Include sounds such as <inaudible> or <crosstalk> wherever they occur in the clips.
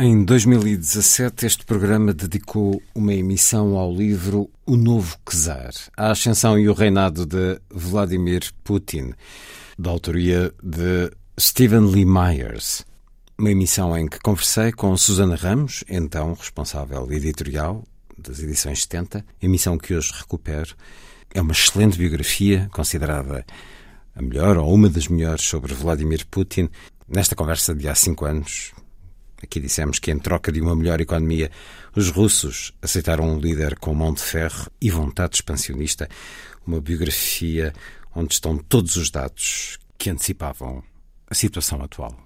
Em 2017, este programa dedicou uma emissão ao livro O Novo Czar, a ascensão e o reinado de Vladimir Putin, da autoria de Stephen Lee Myers. Uma emissão em que conversei com Susana Ramos, então responsável editorial das edições 70, emissão que hoje recupero. É uma excelente biografia, considerada a melhor ou uma das melhores sobre Vladimir Putin. Nesta conversa de há cinco anos, Aqui dissemos que, em troca de uma melhor economia, os russos aceitaram um líder com mão de ferro e vontade expansionista, uma biografia onde estão todos os dados que antecipavam a situação atual.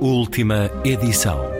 Última edição.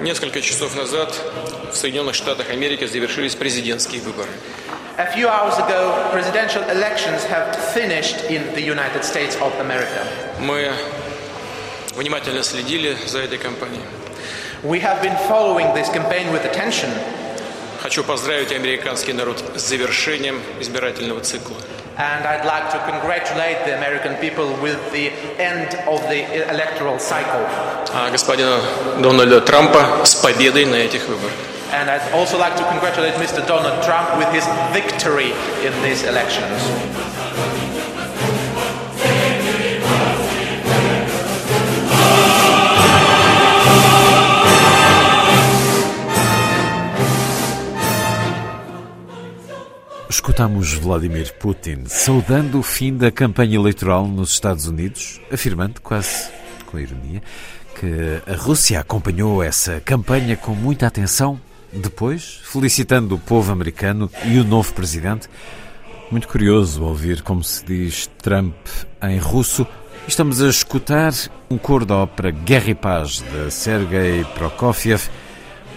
Несколько часов назад в Соединенных Штатах Америки завершились президентские выборы. A few hours ago, presidential elections have finished in the United States of America. Мы внимательно следили за этой кампанией. We have been following this campaign with attention. Хочу поздравить американский народ с завершением избирательного цикла. And I'd like to congratulate the American people with the end of the electoral cycle. А господина Дональда Трампа с победой на этих выборах. And I'd also like to congratulate Mr. Donald Trump with his victory in these elections. Escutamos Vladimir Putin saudando o fim da campanha eleitoral nos Estados Unidos, afirmando, quase com ironia, que a Rússia acompanhou essa campanha com muita atenção, depois felicitando o povo americano e o novo presidente. Muito curioso ouvir como se diz Trump em russo. Estamos a escutar um coro da ópera Guerra e Paz de Sergei Prokofiev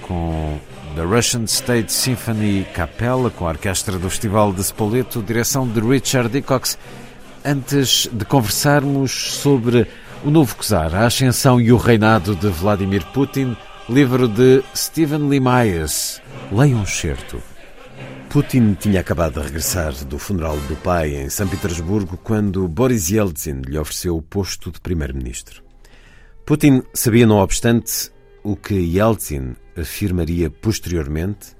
com da Russian State Symphony Capella, com a orquestra do Festival de Spoleto, direção de Richard Hickox. Antes de conversarmos sobre o novo czar, a ascensão e o reinado de Vladimir Putin, livro de Stephen Lee Myers. Leia um certo. Putin tinha acabado de regressar do funeral do pai em São Petersburgo quando Boris Yeltsin lhe ofereceu o posto de primeiro-ministro. Putin sabia, não obstante, o que Yeltsin afirmaria posteriormente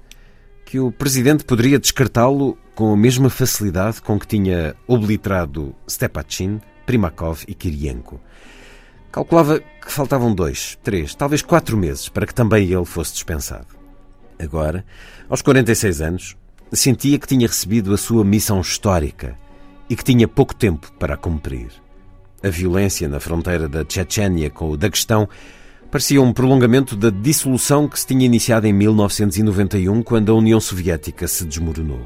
que o presidente poderia descartá-lo com a mesma facilidade com que tinha obliterado Stepachin, Primakov e Kirienko. Calculava que faltavam dois, três, talvez quatro meses para que também ele fosse dispensado. Agora, aos 46 anos, sentia que tinha recebido a sua missão histórica e que tinha pouco tempo para a cumprir. A violência na fronteira da Chechênia com o Daguestão parecia um prolongamento da dissolução que se tinha iniciado em 1991, quando a União Soviética se desmoronou.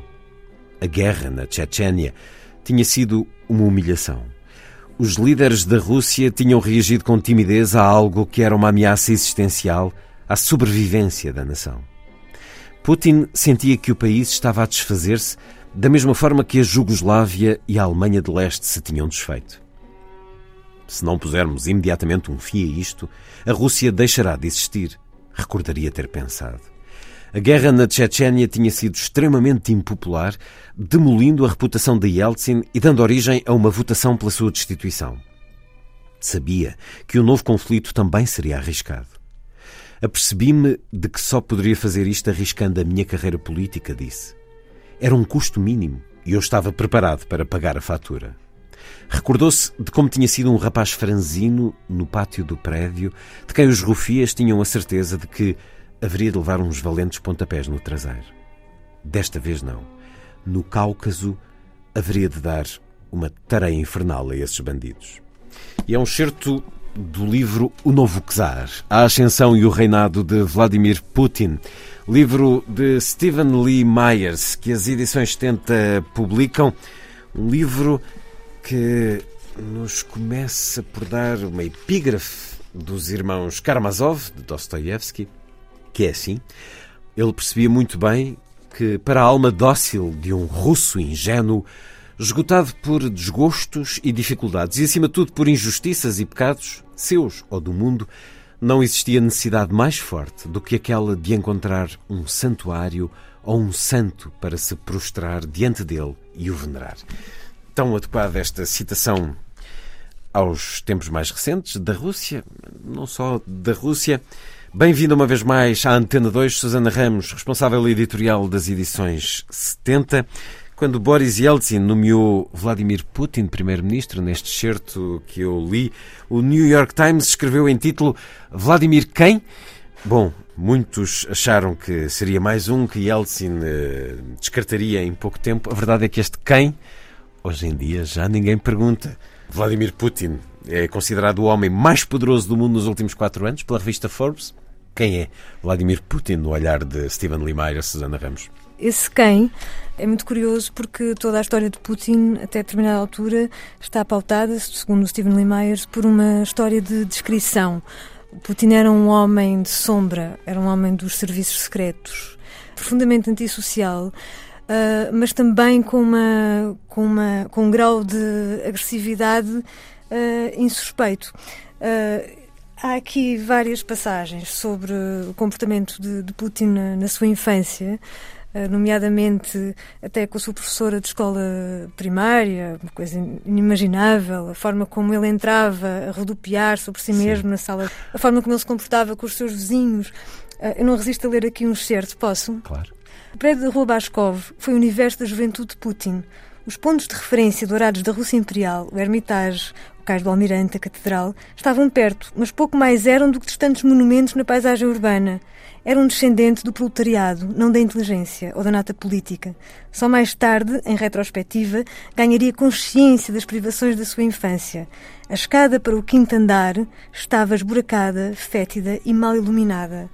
A guerra na Chechênia tinha sido uma humilhação. Os líderes da Rússia tinham reagido com timidez a algo que era uma ameaça existencial à sobrevivência da nação. Putin sentia que o país estava a desfazer-se da mesma forma que a Jugoslávia e a Alemanha de Leste se tinham desfeito. Se não pusermos imediatamente um fim a isto, a Rússia deixará de existir, recordaria ter pensado. A guerra na Chechênia tinha sido extremamente impopular, demolindo a reputação de Yeltsin e dando origem a uma votação pela sua destituição. Sabia que o novo conflito também seria arriscado. Apercebi-me de que só poderia fazer isto arriscando a minha carreira política, disse. Era um custo mínimo e eu estava preparado para pagar a fatura. Recordou-se de como tinha sido um rapaz franzino no pátio do prédio, de quem os rufias tinham a certeza de que haveria de levar uns valentes pontapés no traseiro. Desta vez não. No Cáucaso, haveria de dar uma tarefa infernal a esses bandidos. E é um certo do livro O Novo Czar, A Ascensão e o Reinado de Vladimir Putin, livro de Stephen Lee Myers, que as edições 70 publicam, um livro que nos começa por dar uma epígrafe dos irmãos Karamazov, de Dostoiévski, que é assim. Ele percebia muito bem que, para a alma dócil de um russo ingênuo, esgotado por desgostos e dificuldades, e acima de tudo por injustiças e pecados, seus ou do mundo, não existia necessidade mais forte do que aquela de encontrar um santuário ou um santo para se prostrar diante dele e o venerar. Tão adequada esta citação aos tempos mais recentes da Rússia, não só da Rússia. Bem-vindo uma vez mais à Antena 2, Susana Ramos, responsável editorial das edições 70. Quando Boris Yeltsin nomeou Vladimir Putin primeiro-ministro, neste excerto que eu li, o New York Times escreveu em título Vladimir quem? Bom, muitos acharam que seria mais um que Yeltsin eh, descartaria em pouco tempo. A verdade é que este quem, hoje em dia, já ninguém pergunta. Vladimir Putin é considerado o homem mais poderoso do mundo nos últimos quatro anos pela revista Forbes. Quem é Vladimir Putin no olhar de Steven Limeyer, Susana Ramos? Esse quem é muito curioso porque toda a história de Putin, até determinada altura, está pautada, segundo Stephen Lee Myers, por uma história de descrição. Putin era um homem de sombra, era um homem dos serviços secretos, profundamente antissocial, uh, mas também com, uma, com, uma, com um grau de agressividade uh, insuspeito. Uh, há aqui várias passagens sobre o comportamento de, de Putin na, na sua infância. Nomeadamente até com a sua professora de escola primária, uma coisa inimaginável, a forma como ele entrava a rodopiar sobre si mesmo Sim. na sala, a forma como ele se comportava com os seus vizinhos. Eu não resisto a ler aqui um excerto, posso? Claro. O prédio da Rua Baskov foi o universo da juventude de Putin. Os pontos de referência dourados da Rússia Imperial, o Hermitage, o Cais do Almirante, a Catedral, estavam perto, mas pouco mais eram do que distantes monumentos na paisagem urbana. Era um descendente do proletariado, não da inteligência ou da nata política. Só mais tarde, em retrospectiva, ganharia consciência das privações da sua infância. A escada para o quinto andar estava esburacada, fétida e mal iluminada.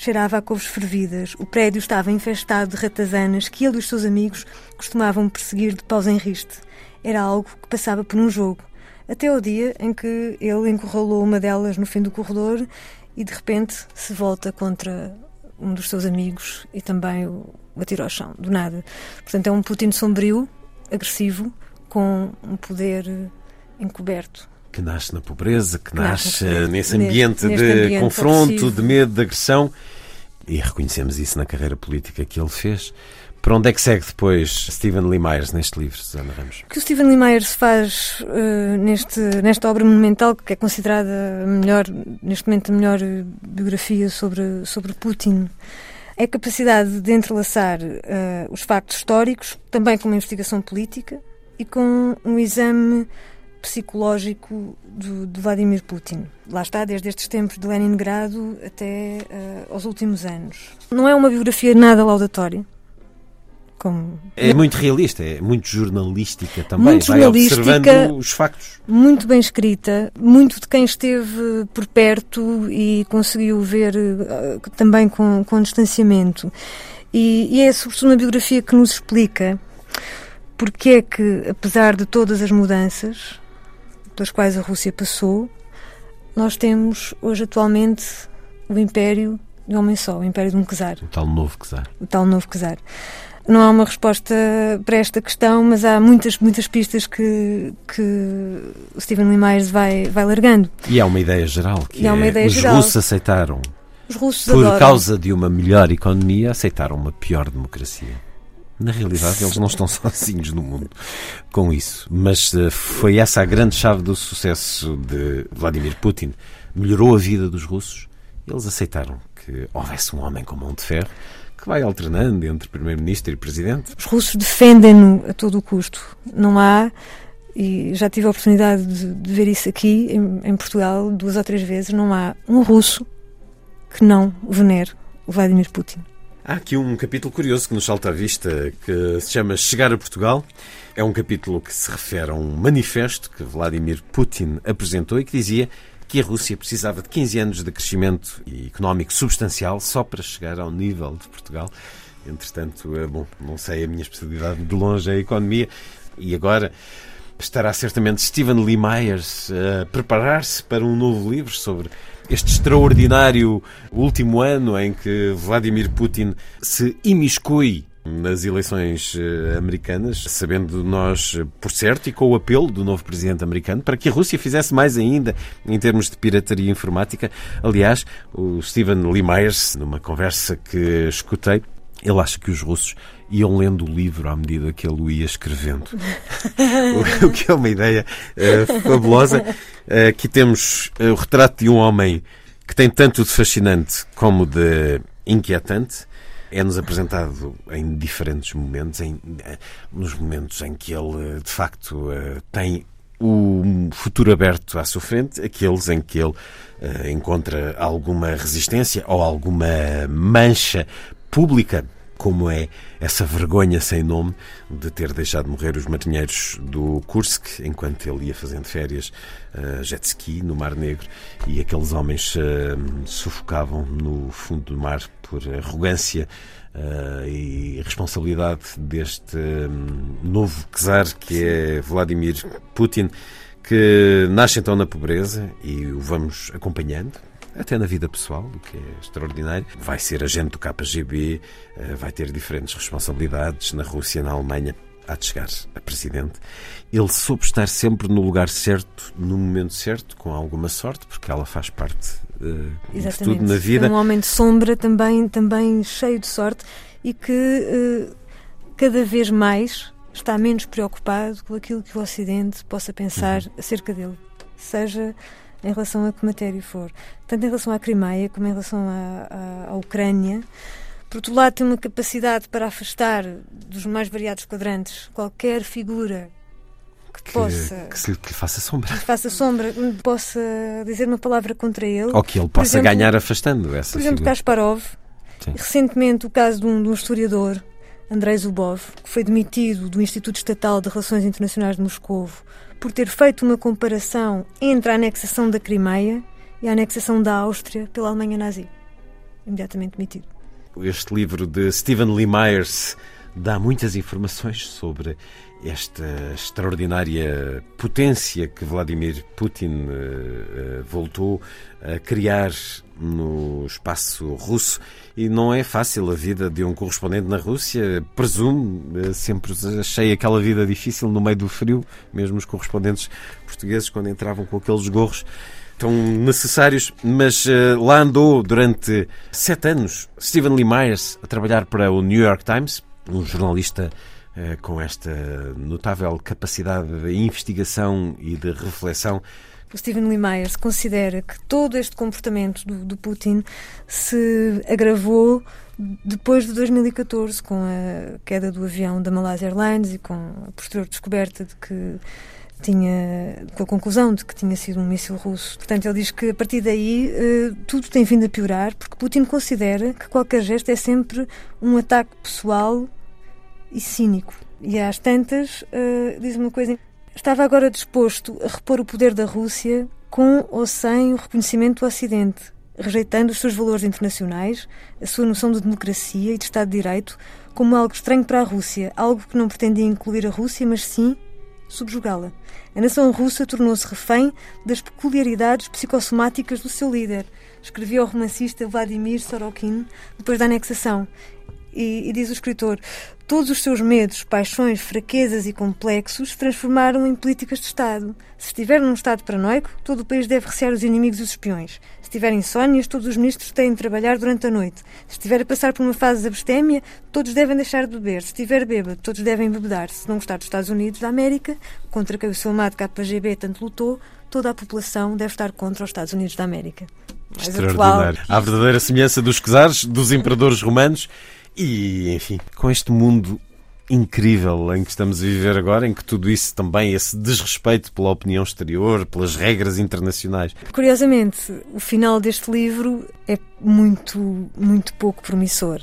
Cheirava a couves fervidas. O prédio estava infestado de ratazanas que ele e os seus amigos costumavam perseguir de paus em riste. Era algo que passava por um jogo. Até o dia em que ele encurralou uma delas no fim do corredor e de repente se volta contra um dos seus amigos e também o atira ao chão, do nada. Portanto, é um Putin sombrio, agressivo, com um poder encoberto. Que nasce na pobreza, que, que nasce, nasce nesse ambiente neste, de ambiente confronto, de medo, de agressão. E reconhecemos isso na carreira política que ele fez. Para onde é que segue depois Stephen Lee Myers neste livro, Susana Ramos? O que o Stephen Lee Myers faz uh, neste, nesta obra monumental, que é considerada melhor, neste momento a melhor biografia sobre, sobre Putin, é a capacidade de entrelaçar uh, os factos históricos, também com uma investigação política e com um exame psicológico do, de Vladimir Putin. Lá está, desde estes tempos de Leningrado até uh, aos últimos anos. Não é uma biografia nada laudatória como... É muito realista, é muito jornalística também. Muito jornalística, Vai observando os factos. Muito bem escrita, muito de quem esteve por perto e conseguiu ver uh, também com, com distanciamento. E, e é sobretudo uma biografia que nos explica porque é que, apesar de todas as mudanças pelas quais a Rússia passou, nós temos hoje atualmente o império de um homem só, o império de um czar. O tal novo czar. O tal novo czar. Não há uma resposta para esta questão, mas há muitas, muitas pistas que, que o Stephen Lee Myers vai, vai largando. E há uma ideia geral, que é, ideia os geral. russos aceitaram, os russos por adoram. causa de uma melhor economia, aceitaram uma pior democracia. Na realidade, eles não estão <laughs> sozinhos no mundo com isso. Mas uh, foi essa a grande chave do sucesso de Vladimir Putin. Melhorou a vida dos russos. Eles aceitaram que houvesse um homem com mão de ferro que vai alternando entre primeiro-ministro e presidente. Os russos defendem-no a todo o custo. Não há, e já tive a oportunidade de, de ver isso aqui em, em, Portugal duas ou três vezes, não há um russo que não venere Vladimir Putin. Há aqui um capítulo curioso que nos salta à vista, que se chama Chegar a Portugal. É um capítulo que se refere a um manifesto que Vladimir Putin apresentou e que dizia que a Rússia precisava de 15 anos de crescimento económico substancial só para chegar ao nível de Portugal. Entretanto, é bom, não sei, a minha especialidade de longe é a economia. E agora estará certamente Stephen Lee Myers a preparar-se para um novo livro sobre este extraordinário último ano em que Vladimir Putin se imiscui nas eleições eh, americanas, sabendo nós, por certo, e com o apelo do novo presidente americano, para que a Rússia fizesse mais ainda em termos de pirataria informática. Aliás, o Stephen Lee Myers, numa conversa que escutei, ele acha que os russos iam lendo o livro à medida que ele o ia escrevendo. <laughs> o que é uma ideia uh, fabulosa. Uh, aqui temos uh, o retrato de um homem que tem tanto de fascinante como de inquietante. É-nos apresentado em diferentes momentos, em, nos momentos em que ele, de facto, tem o futuro aberto à sua frente, aqueles em que ele encontra alguma resistência ou alguma mancha pública como é essa vergonha sem nome de ter deixado morrer os marinheiros do Kursk enquanto ele ia fazendo férias uh, jet ski no Mar Negro e aqueles homens uh, sufocavam no fundo do mar por arrogância uh, e responsabilidade deste um, novo czar que é Vladimir Putin que nasce então na pobreza e o vamos acompanhando até na vida pessoal, o que é extraordinário. Vai ser agente do KGB, eh, vai ter diferentes responsabilidades na Rússia, na Alemanha. Há de chegar a presidente. Ele soube estar sempre no lugar certo, no momento certo, com alguma sorte, porque ela faz parte uh, de tudo na vida. Um homem de sombra também, também cheio de sorte e que uh, cada vez mais está menos preocupado com aquilo que o Ocidente possa pensar uhum. acerca dele. Seja em relação a que matéria for, tanto em relação à Crimeia como em relação à, à, à Ucrânia. Por outro lado, tem uma capacidade para afastar dos mais variados quadrantes qualquer figura que, possa. Que, se, que lhe faça sombra. Que faça sombra, possa dizer uma palavra contra ele. Ou que ele possa exemplo, ganhar afastando essa Por exemplo, figura. Kasparov. Sim. Recentemente, o caso de um, de um historiador, Andrei Zubov, que foi demitido do Instituto Estatal de Relações Internacionais de Moscou por ter feito uma comparação entre a anexação da Crimeia e a anexação da Áustria pela Alemanha nazi. Imediatamente demitido. Este livro de Stephen Lee Myers dá muitas informações sobre esta extraordinária potência que Vladimir Putin uh, voltou a criar no espaço russo e não é fácil a vida de um correspondente na Rússia. Presumo, uh, sempre achei aquela vida difícil no meio do frio, mesmo os correspondentes portugueses quando entravam com aqueles gorros tão necessários, mas uh, lá andou durante sete anos Stephen Lee Myers a trabalhar para o New York Times, um jornalista com esta notável capacidade de investigação e de reflexão. O Stephen Lee Myers considera que todo este comportamento do, do Putin se agravou depois de 2014, com a queda do avião da Malaysia Airlines e com a posterior descoberta de que tinha com a conclusão de que tinha sido um míssil russo. Portanto, ele diz que a partir daí uh, tudo tem vindo a piorar, porque Putin considera que qualquer gesto é sempre um ataque pessoal e cínico. E às tantas, uh, diz uma coisa: estava agora disposto a repor o poder da Rússia com ou sem o reconhecimento do Ocidente, rejeitando os seus valores internacionais, a sua noção de democracia e de Estado de Direito como algo estranho para a Rússia, algo que não pretendia incluir a Rússia, mas sim subjugá-la. A nação russa tornou-se refém das peculiaridades psicossomáticas do seu líder, escrevia o romancista Vladimir Sorokin depois da anexação. E, e, diz o escritor: todos os seus medos, paixões, fraquezas e complexos se transformaram em políticas de Estado. Se estiver num estado paranoico, todo o país deve recear os inimigos e os espiões. Se tiver insónias, todos os ministros têm de trabalhar durante a noite. Se estiver a passar por uma fase de abstémia, todos devem deixar de beber. Se estiver bêbado, todos devem bebedar. Se não gostar dos Estados Unidos da América, contra quem o seu amado KGB tanto lutou, toda a população deve estar contra os Estados Unidos da América. Mais Extraordinário. Atual. A verdadeira semelhança dos czares, dos imperadores romanos e, enfim, com este mundo incrível em que estamos a viver agora, em que tudo isso também, esse desrespeito pela opinião exterior, pelas regras internacionais. Curiosamente, o final deste livro é muito, muito pouco promissor.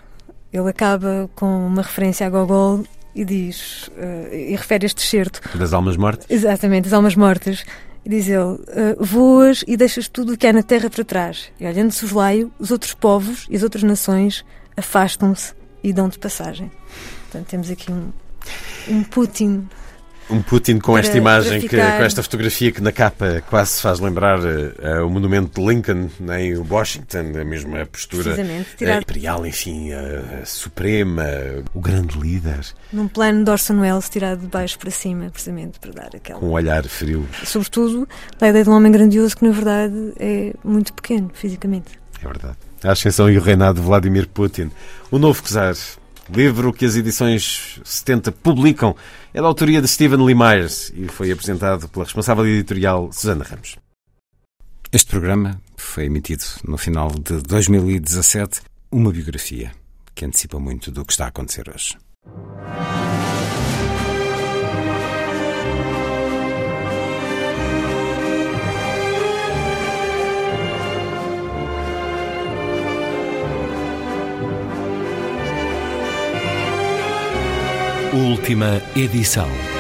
Ele acaba com uma referência a Gogol e diz, uh, e refere este certo. Das almas mortas? Exatamente, das almas mortas. E diz ele, uh, voas e deixas tudo o que há na terra para trás. E olhando se soslaio, os outros povos e as outras nações afastam-se e dão-te passagem. Portanto, temos aqui um, um Putin um Putin com esta imagem, que, com esta fotografia que na capa quase se faz lembrar uh, o monumento de Lincoln né, em Washington, a mesma postura uh, imperial, enfim, uh, suprema, o grande líder. Num plano de Orson Welles tirado de baixo para cima, precisamente para dar aquela. Com um olhar frio. Sobretudo a ideia de um homem grandioso que, na verdade, é muito pequeno fisicamente. É verdade. A ascensão e o reinado de Vladimir Putin. O novo czar livro que as edições 70 publicam. É da autoria de Stephen Lee Myers e foi apresentado pela responsável editorial Susana Ramos. Este programa foi emitido no final de 2017, uma biografia que antecipa muito do que está a acontecer hoje. Última edição.